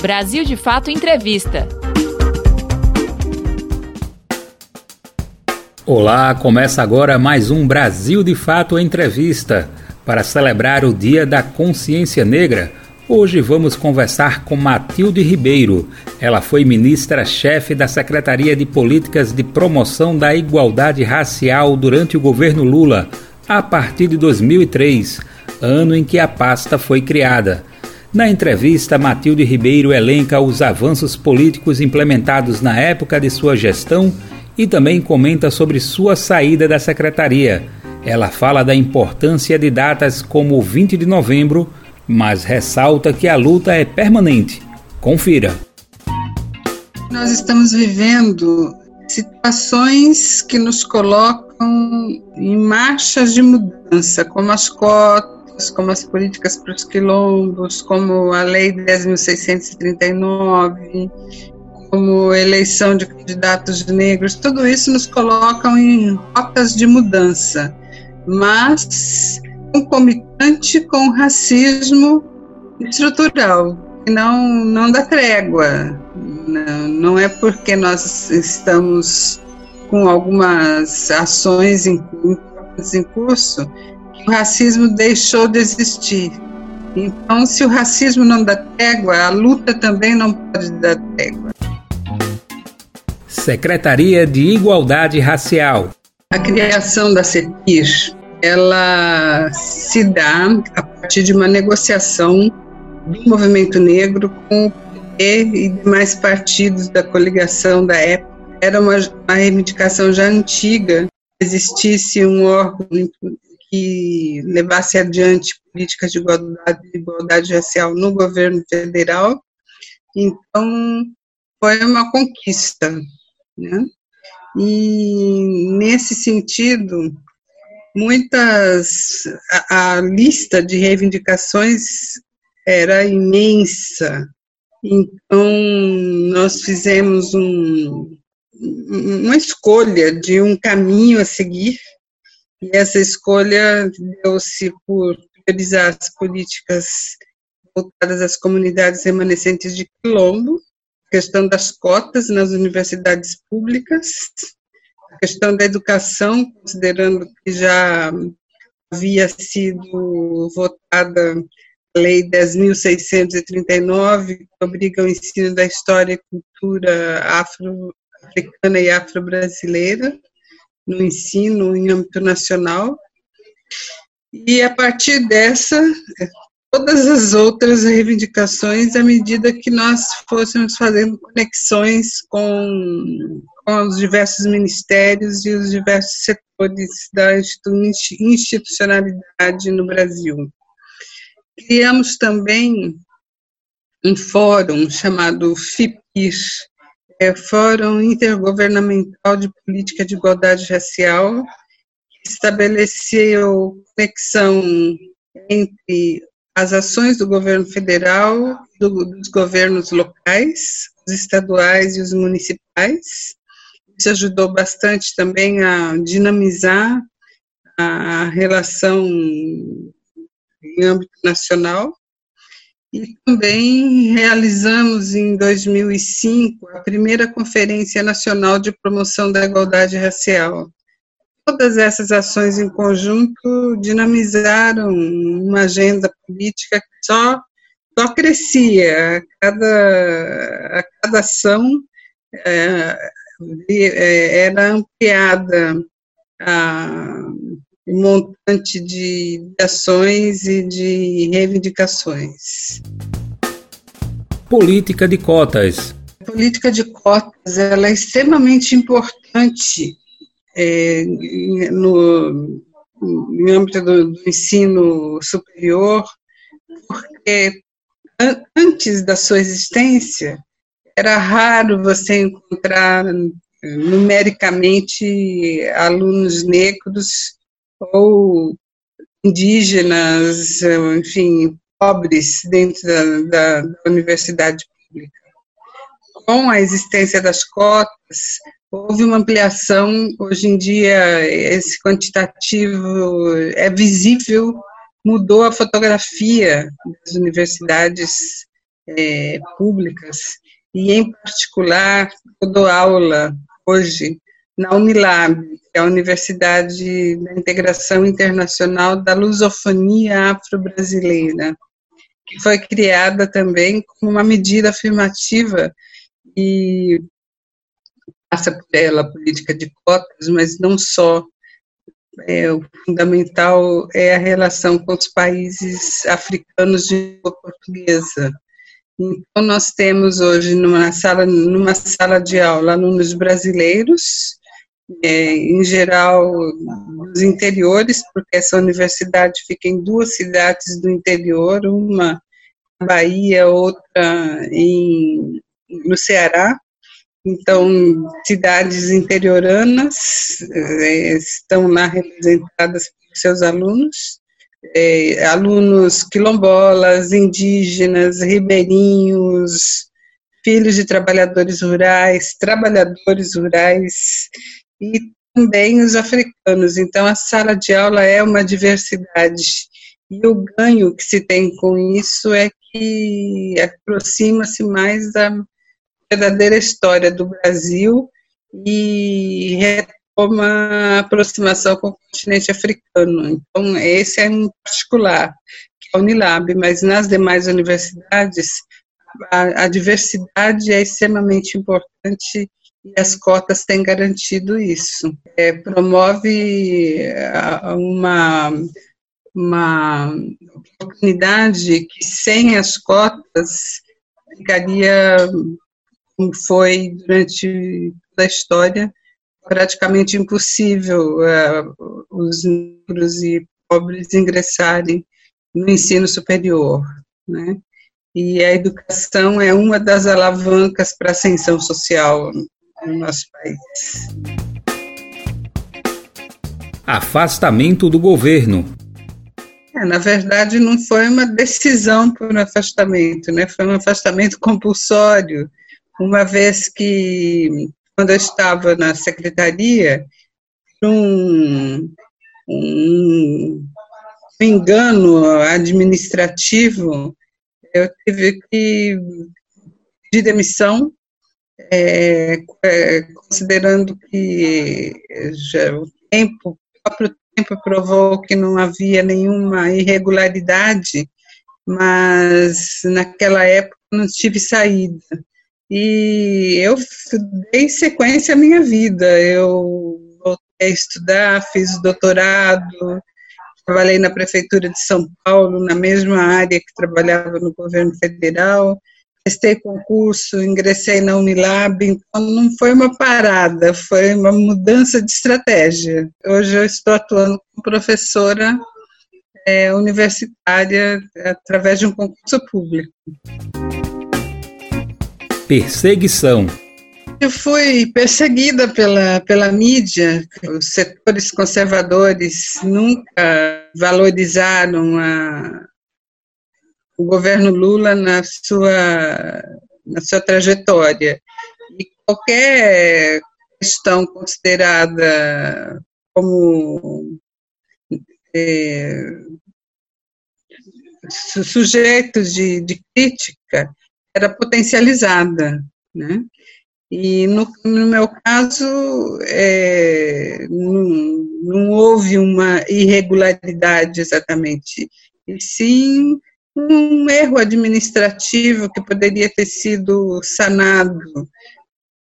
Brasil de Fato Entrevista. Olá, começa agora mais um Brasil de Fato Entrevista. Para celebrar o Dia da Consciência Negra, hoje vamos conversar com Matilde Ribeiro. Ela foi ministra-chefe da Secretaria de Políticas de Promoção da Igualdade Racial durante o governo Lula, a partir de 2003, ano em que a pasta foi criada. Na entrevista, Matilde Ribeiro elenca os avanços políticos implementados na época de sua gestão e também comenta sobre sua saída da secretaria. Ela fala da importância de datas como o 20 de novembro, mas ressalta que a luta é permanente. Confira. Nós estamos vivendo situações que nos colocam em marchas de mudança, como as cotas como as políticas para os quilombos, como a Lei 10.639, como eleição de candidatos negros, tudo isso nos colocam em rotas de mudança, mas concomitante com o racismo estrutural, que não, não dá trégua. Não, não é porque nós estamos com algumas ações em, em curso o racismo deixou de existir. Então, se o racismo não dá trégua, a luta também não pode dar trégua. Secretaria de Igualdade Racial. A criação da CEPIR, ela se dá a partir de uma negociação do movimento negro com o PT e demais partidos da coligação da época. Era uma, uma reivindicação já antiga existisse um órgão que levasse adiante políticas de igualdade, de igualdade racial no governo federal. Então, foi uma conquista, né? E nesse sentido, muitas a, a, lista de reivindicações era imensa. Então nós fizemos um, uma escolha de um caminho a seguir e essa escolha deu-se por priorizar as políticas voltadas às comunidades remanescentes de Quilombo, a questão das cotas nas universidades públicas, a questão da educação, considerando que já havia sido votada a Lei 10.639, que obriga o ensino da história e cultura afro-africana e afro-brasileira, no ensino em âmbito nacional. E a partir dessa, todas as outras reivindicações, à medida que nós fôssemos fazendo conexões com, com os diversos ministérios e os diversos setores da institucionalidade no Brasil. Criamos também um fórum chamado FIPIR, é, Fórum Intergovernamental de Política de Igualdade Racial, que estabeleceu conexão entre as ações do governo federal, do, dos governos locais, os estaduais e os municipais. Isso ajudou bastante também a dinamizar a relação em âmbito nacional. E também realizamos em 2005 a primeira Conferência Nacional de Promoção da Igualdade Racial. Todas essas ações em conjunto dinamizaram uma agenda política que só, só crescia. A cada, a cada ação é, era ampliada a, um montante de ações e de reivindicações. Política de cotas. A política de cotas ela é extremamente importante é, no, no âmbito do, do ensino superior, porque antes da sua existência era raro você encontrar numericamente alunos negros ou indígenas, enfim, pobres dentro da, da, da universidade pública. Com a existência das cotas, houve uma ampliação. Hoje em dia, esse quantitativo é visível, mudou a fotografia das universidades é, públicas, e em particular eu dou aula hoje na Unilab, que é a Universidade da Integração Internacional da Lusofonia Afro-Brasileira, que foi criada também como uma medida afirmativa e passa por ela a política de cotas, mas não só. É, o fundamental é a relação com os países africanos de língua portuguesa. Então, nós temos hoje numa sala, numa sala de aula alunos brasileiros, é, em geral dos interiores, porque essa universidade fica em duas cidades do interior, uma na Bahia, outra em, no Ceará, então, cidades interioranas é, estão lá representadas por seus alunos, é, alunos quilombolas, indígenas, ribeirinhos, filhos de trabalhadores rurais, trabalhadores rurais e também os africanos. Então, a sala de aula é uma diversidade. E o ganho que se tem com isso é que aproxima-se mais da verdadeira história do Brasil e retoma a aproximação com o continente africano. Então, esse é em particular, que é a Unilab, mas nas demais universidades, a, a diversidade é extremamente importante e as cotas têm garantido isso. É, promove uma, uma oportunidade que sem as cotas ficaria como foi durante toda a história, praticamente impossível uh, os negros e pobres ingressarem no ensino superior, né? E a educação é uma das alavancas para a ascensão social no nosso país. Afastamento do governo. É, na verdade, não foi uma decisão por um afastamento, né? Foi um afastamento compulsório uma vez que, quando eu estava na secretaria, um, um engano administrativo, eu tive que pedir demissão, é, é, considerando que já o tempo, o próprio tempo provou que não havia nenhuma irregularidade, mas naquela época não tive saída. E eu dei sequência à minha vida. Eu voltei a estudar, fiz doutorado, trabalhei na Prefeitura de São Paulo, na mesma área que trabalhava no governo federal, prestei concurso, ingressei na Unilab, então não foi uma parada, foi uma mudança de estratégia. Hoje eu estou atuando como professora é, universitária através de um concurso público perseguição. Eu fui perseguida pela, pela mídia. Os setores conservadores nunca valorizaram a, o governo Lula na sua, na sua trajetória. E qualquer questão considerada como é, sujeitos de, de crítica era potencializada, né? E no, no meu caso, é, não, não houve uma irregularidade exatamente, e sim um erro administrativo que poderia ter sido sanado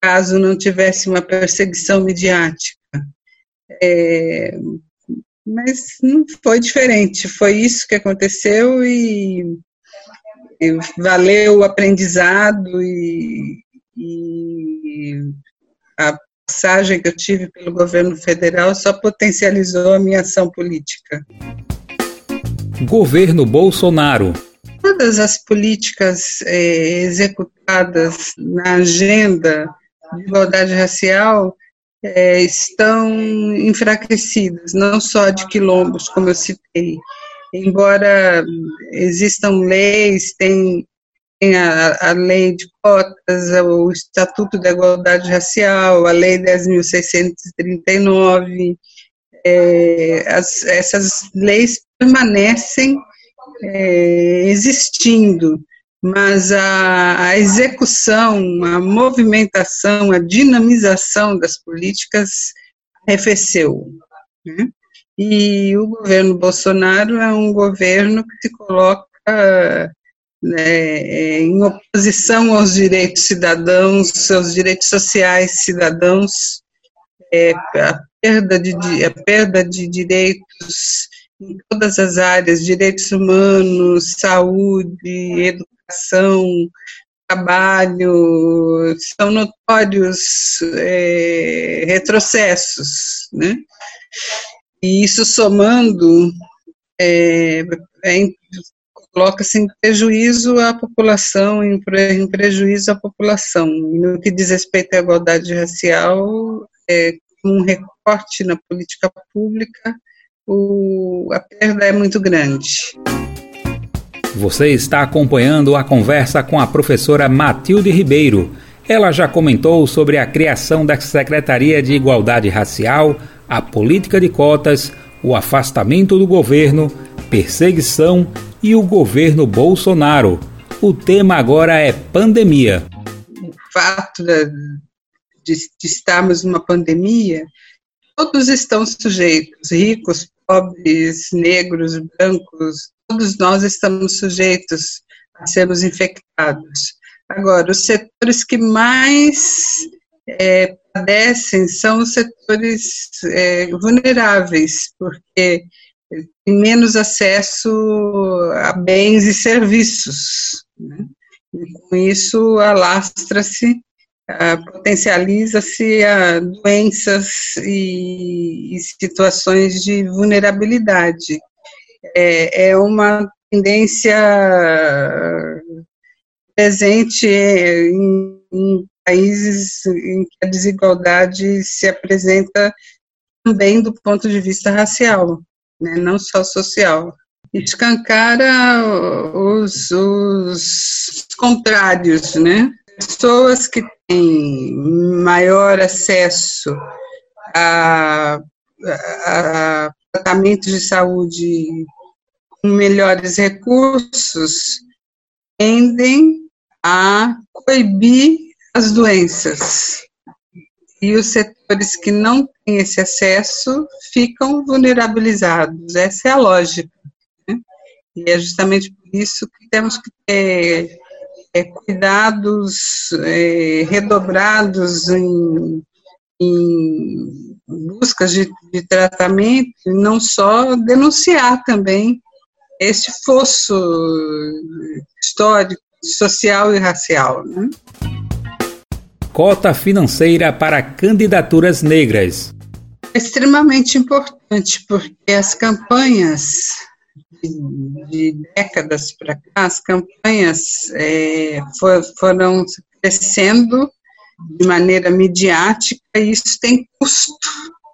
caso não tivesse uma perseguição midiática. É, mas não foi diferente, foi isso que aconteceu e valeu o aprendizado e, e a passagem que eu tive pelo governo federal só potencializou a minha ação política. Governo Bolsonaro. Todas as políticas é, executadas na agenda de igualdade racial é, estão enfraquecidas, não só de quilombos, como eu citei, embora existam leis, tem, tem a, a, lei de cotas, o Estatuto da Igualdade Racial, a Lei 10.639, é, as, essas leis permanecem é, existindo, mas a, a execução, a movimentação, a dinamização das políticas arrefeceu. Né? E o governo Bolsonaro é um governo que se coloca né, em oposição aos direitos cidadãos, aos direitos sociais cidadãos, é, perda de, a perda de direitos em todas as áreas, direitos humanos, saúde, educação, trabalho, são notórios é, retrocessos, né? E isso somando é, é, coloca-se em prejuízo à população, em, prejuízo à população. No que diz respeito à igualdade racial, é, um recorte na política pública, o, a perda é muito grande. Você está acompanhando a conversa com a professora Matilde Ribeiro. Ela já comentou sobre a criação da Secretaria de Igualdade Racial, a política de cotas, o afastamento do governo, perseguição e o governo Bolsonaro. O tema agora é pandemia. O fato de, de estarmos numa pandemia, todos estão sujeitos, ricos, pobres, negros, brancos, todos nós estamos sujeitos a sermos infectados. Agora, os setores que mais é, padecem são os setores é, vulneráveis, porque tem menos acesso a bens e serviços. Né? E com isso, alastra-se, potencializa-se a doenças e, e, situações de vulnerabilidade. É, é uma tendência presente em, em países em que a desigualdade se apresenta também do ponto de vista racial né, não só social. Escancara os, os contrários, né? Pessoas que têm maior acesso a, a, a tratamentos de saúde com melhores recursos tendem a coibir as doenças. E os setores que não têm esse acesso ficam vulnerabilizados. Essa é a lógica. Né? E é justamente por isso que temos que ter é, cuidados é, redobrados em, em buscas de, de tratamento, não só denunciar também esse fosso histórico, social e racial. Né? cota financeira para candidaturas negras. É extremamente importante, porque as campanhas de, de décadas para cá, as campanhas é, for, foram crescendo de maneira midiática e isso tem custo.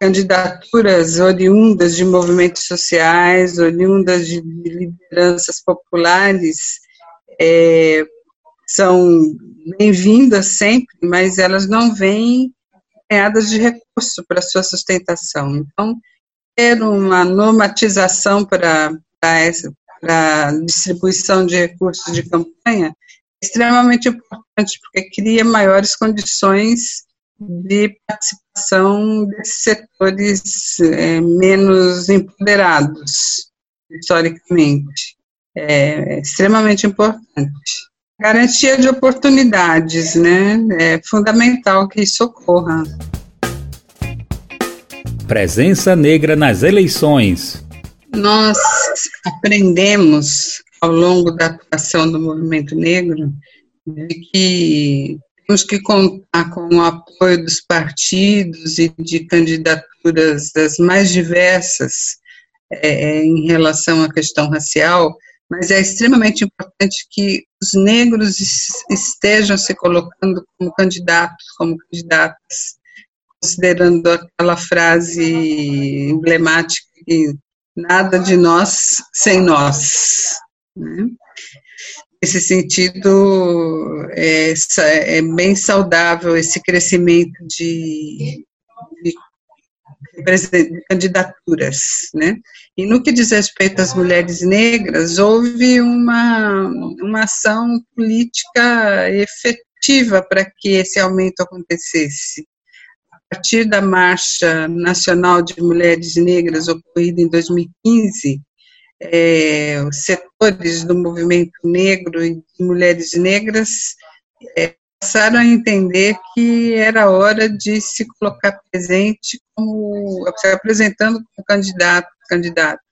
Candidaturas oriundas de movimentos sociais, oriundas de lideranças populares, é, são bem-vindas sempre, mas elas não vêm ganhadas de recurso para sua sustentação. Então, ter uma normatização para, para essa para distribuição de recursos de campanha é extremamente importante, porque cria maiores condições de participação desses setores é, menos empoderados, historicamente. É extremamente importante. Garantia de oportunidades, né? É fundamental que isso ocorra. Presença negra nas eleições. Nós aprendemos ao longo da atuação do movimento negro de que temos que contar com o apoio dos partidos e de candidaturas das mais diversas é, em relação à questão racial, mas é extremamente importante que os negros estejam se colocando como candidatos, como candidatas, considerando aquela frase emblemática que nada de nós sem nós. Né? Nesse sentido, é, é, bem saudável esse crescimento de, de candidaturas, né? E no que diz respeito às mulheres negras, houve uma, uma ação política efetiva para que esse aumento acontecesse. A partir da Marcha Nacional de Mulheres Negras, ocorrida em 2015, é, os setores do movimento negro e de mulheres negras é, passaram a entender que era hora de se colocar presente como se apresentando como candidato, candidatas.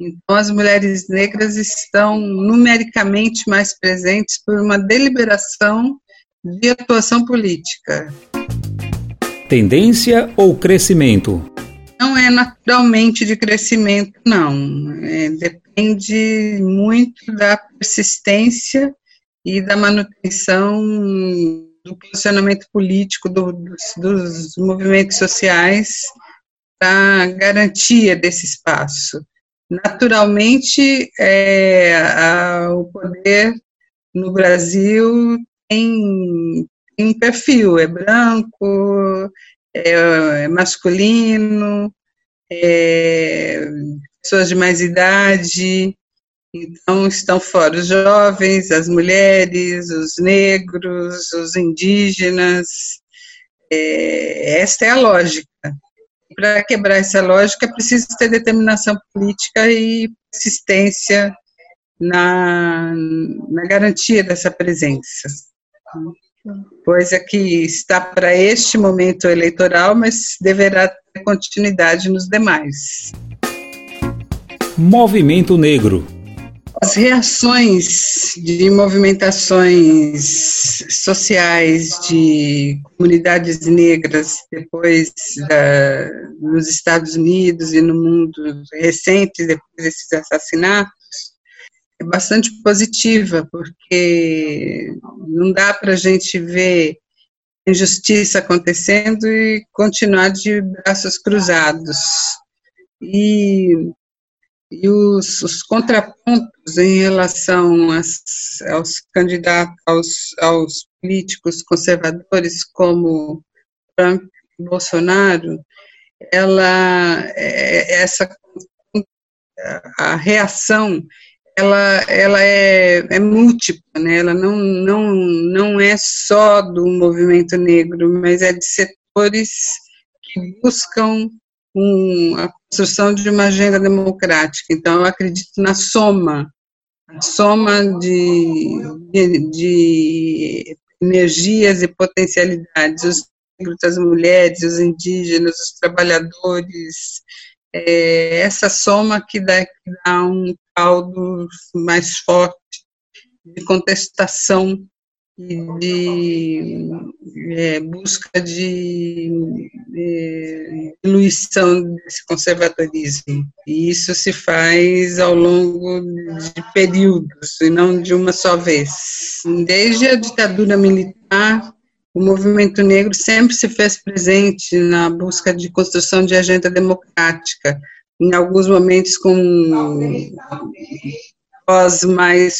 Então, as mulheres negras estão numericamente mais presentes por uma deliberação de atuação política. Tendência ou crescimento? Não é naturalmente de crescimento, não. É, depende muito da persistência e da manutenção do posicionamento político do, dos, dos movimentos sociais para garantia desse espaço. Naturalmente, é, a, o poder no Brasil tem, tem, um perfil, é branco, é, é masculino, é, pessoas de mais idade, então, estão fora os jovens, as mulheres, os negros, os indígenas. É, esta é a lógica. Para quebrar essa lógica, é preciso ter determinação política e persistência na, na garantia dessa presença. Coisa que está para este momento eleitoral, mas deverá ter continuidade nos demais. Movimento Negro as reações de movimentações sociais de comunidades negras depois da, nos Estados Unidos e no mundo recente, depois desses assassinatos, é bastante positiva, porque não dá para a gente ver injustiça acontecendo e continuar de braços cruzados. E e os, os contrapontos em relação às, aos candidatos, aos, aos políticos conservadores como Trump e Bolsonaro, ela, é, essa, a reação, ela, ela é, é múltipla, né? ela não, não, não é só do movimento negro, mas é de setores que buscam um, a construção de uma agenda democrática. Então, eu acredito na soma, a soma de, de, de energias e potencialidades, os negros, as mulheres, os indígenas, os trabalhadores, é, essa soma que dá, que dá um caldo mais forte de contestação de é, busca de é, diluição desse conservadorismo. E isso se faz ao longo de períodos, e não de uma só vez. Desde a ditadura militar, o movimento negro sempre se fez presente na busca de construção de agenda democrática, em alguns momentos com voz mais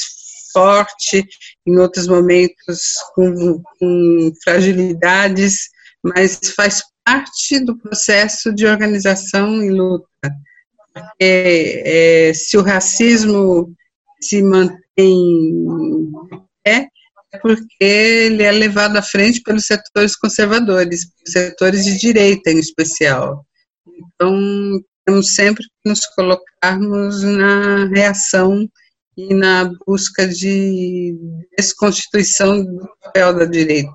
forte, em outros momentos com, com fragilidades, mas faz parte do processo de organização e luta. Porque, é, se o racismo se mantém é, porque ele é levado à frente pelos setores conservadores, setores de direita em especial. Então, temos sempre que nos colocarmos na reação e na busca de desconstituição do papel da direita.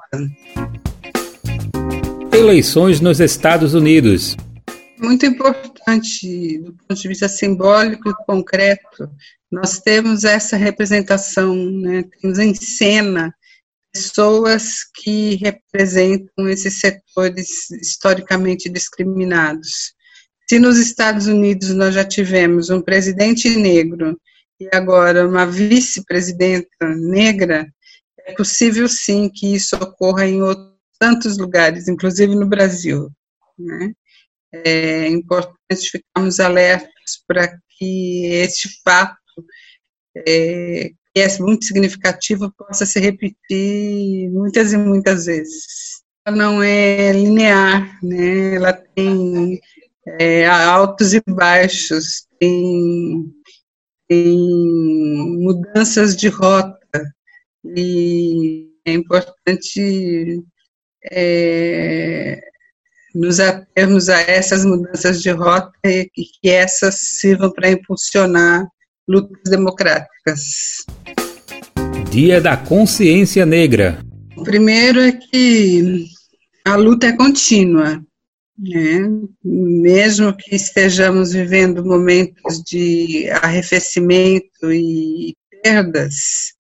Eleições nos Estados Unidos. Muito importante do ponto de vista simbólico e concreto, nós temos essa representação, né? temos em cena pessoas que representam esses setores historicamente discriminados. Se nos Estados Unidos nós já tivemos um presidente negro e agora uma vice-presidenta negra, é possível sim que isso ocorra em outros, tantos lugares, inclusive no Brasil. Né? É importante ficarmos alertas para que este fato, é, que é muito significativo, possa se repetir muitas e muitas vezes. não é linear, né? Ela tem é, altos e baixos, tem, tem mudanças de rota e é importante é, nos atermos a essas mudanças de rota e que essas sirvam para impulsionar lutas democráticas. Dia da Consciência Negra. O primeiro é que a luta é contínua, né? mesmo que estejamos vivendo momentos de arrefecimento e perdas,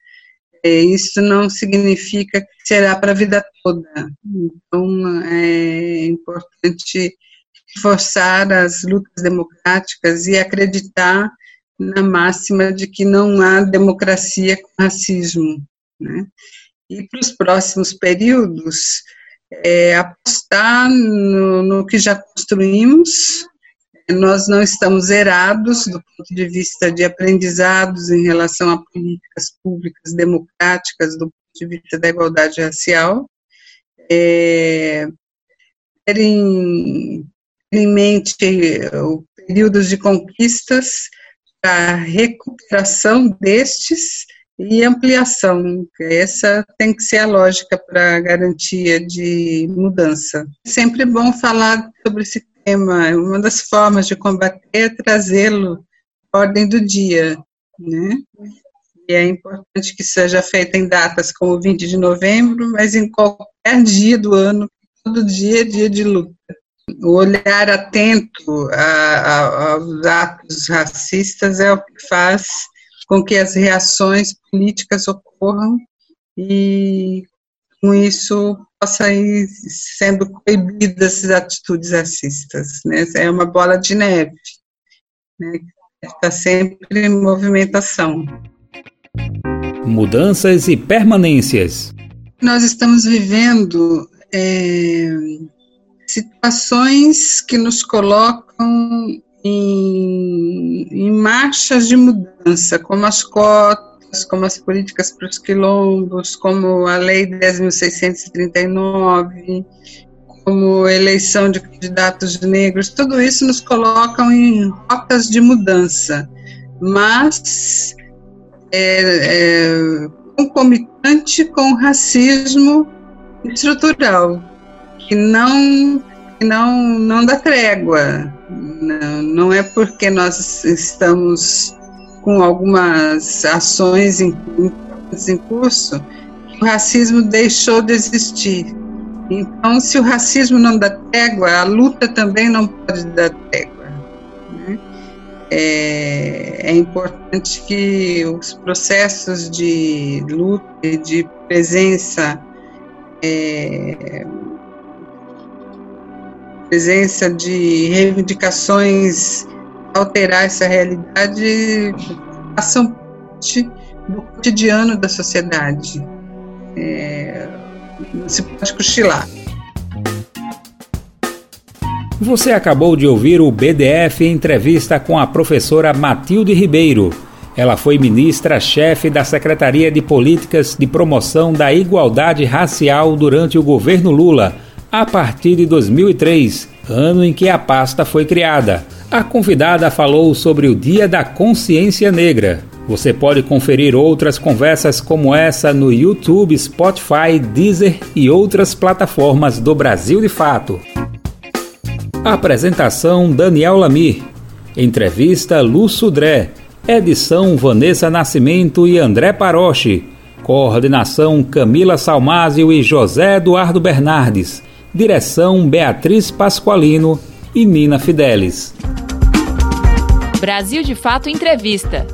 é, isso não significa que será para a vida toda. Então, é importante reforçar as lutas democráticas e acreditar na máxima de que não há democracia com racismo. Né? E para os próximos períodos, é, apostar no, no que já construímos, nós não estamos zerados do ponto de vista de aprendizados em relação a políticas públicas democráticas, do ponto de vista da igualdade racial. É, em, em mente o períodos de conquistas, a recuperação destes e ampliação. Essa tem que ser a lógica para garantia de mudança. Sempre bom falar sobre esse tema. Uma das formas de combater é trazê-lo ordem do dia, né? E é importante que seja feita em datas como 20 de novembro, mas em qualquer dia do ano, todo dia é dia de luta. O olhar atento a, a, aos atos racistas é o que faz com que as reações políticas ocorram e com isso possa ir sendo coibidas as atitudes racistas. Né? É uma bola de neve, né? está sempre em movimentação. Mudanças e permanências. Nós estamos vivendo é, situações que nos colocam em, em marchas de mudança, como as cotas, como as políticas para os quilombos, como a Lei 10.639, como eleição de candidatos negros, tudo isso nos colocam em rotas de mudança, mas é, é, concomitante com o racismo estrutural, que não, que não, não dá trégua. Não, não é porque nós estamos com algumas ações em, em curso, o racismo deixou de existir. Então, se o racismo não dá trégua, a luta também não pode dar trégua. Né? É, é, importante que os processos de luta e de presença, é, presença de reivindicações alterar essa realidade façam parte do cotidiano da sociedade. É, não se pode cochilar. Você acabou de ouvir o BDF entrevista com a professora Matilde Ribeiro. Ela foi ministra-chefe da Secretaria de Políticas de Promoção da Igualdade Racial durante o governo Lula, a partir de 2003, ano em que a pasta foi criada. A convidada falou sobre o Dia da Consciência Negra. Você pode conferir outras conversas como essa no YouTube, Spotify, Deezer e outras plataformas do Brasil de Fato. Apresentação Daniel Lamir. Entrevista Lu Sudré. Edição Vanessa Nascimento e André Paroche. Coordenação Camila Salmásio e José Eduardo Bernardes. Direção Beatriz Pasqualino e Nina Fidelis. Brasil de Fato Entrevista.